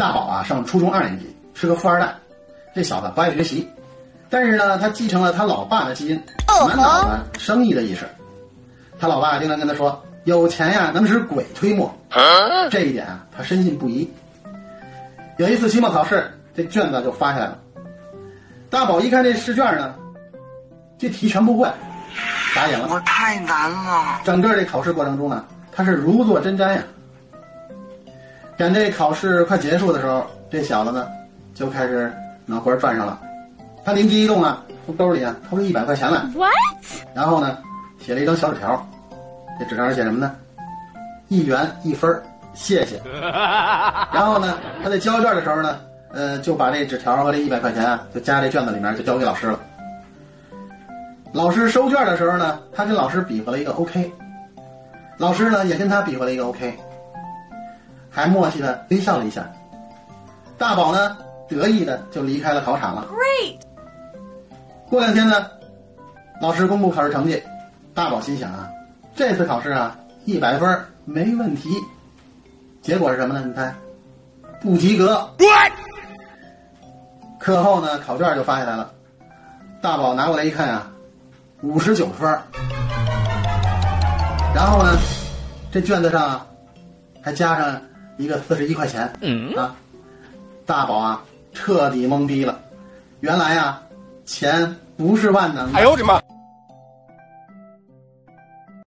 大宝啊，上初中二年级，是个富二代。这小子不爱学习，但是呢，他继承了他老爸的基因，满脑子生意的意识。他老爸经常跟他说：“有钱呀，能使鬼推磨。”这一点啊，他深信不疑。有一次期末考试，这卷子就发下来了。大宝一看这试卷呢，这题全不会，傻眼了。我太难了。整个这考试过程中呢，他是如坐针毡呀。赶这考试快结束的时候，这小子呢，就开始脑瓜转上了。他灵机一动啊，从兜里啊掏出一百块钱来。What？然后呢，写了一张小纸条。这纸条上写什么呢？一元一分谢谢。然后呢，他在交卷的时候呢。呃，就把这纸条和这一百块钱啊，就加这卷子里面，就交给老师了。老师收卷的时候呢，他跟老师比划了一个 OK，老师呢也跟他比划了一个 OK，还默契的微笑了一下。大宝呢得意的就离开了考场了。Great。过两天呢，老师公布考试成绩，大宝心想啊，这次考试啊一百分没问题。结果是什么呢？你猜，不及格。课后呢，考卷就发下来了。大宝拿过来一看啊，五十九分。然后呢，这卷子上啊还加上一个四十一块钱。嗯啊，大宝啊，彻底懵逼了。原来啊，钱不是万能。哎呦我的妈！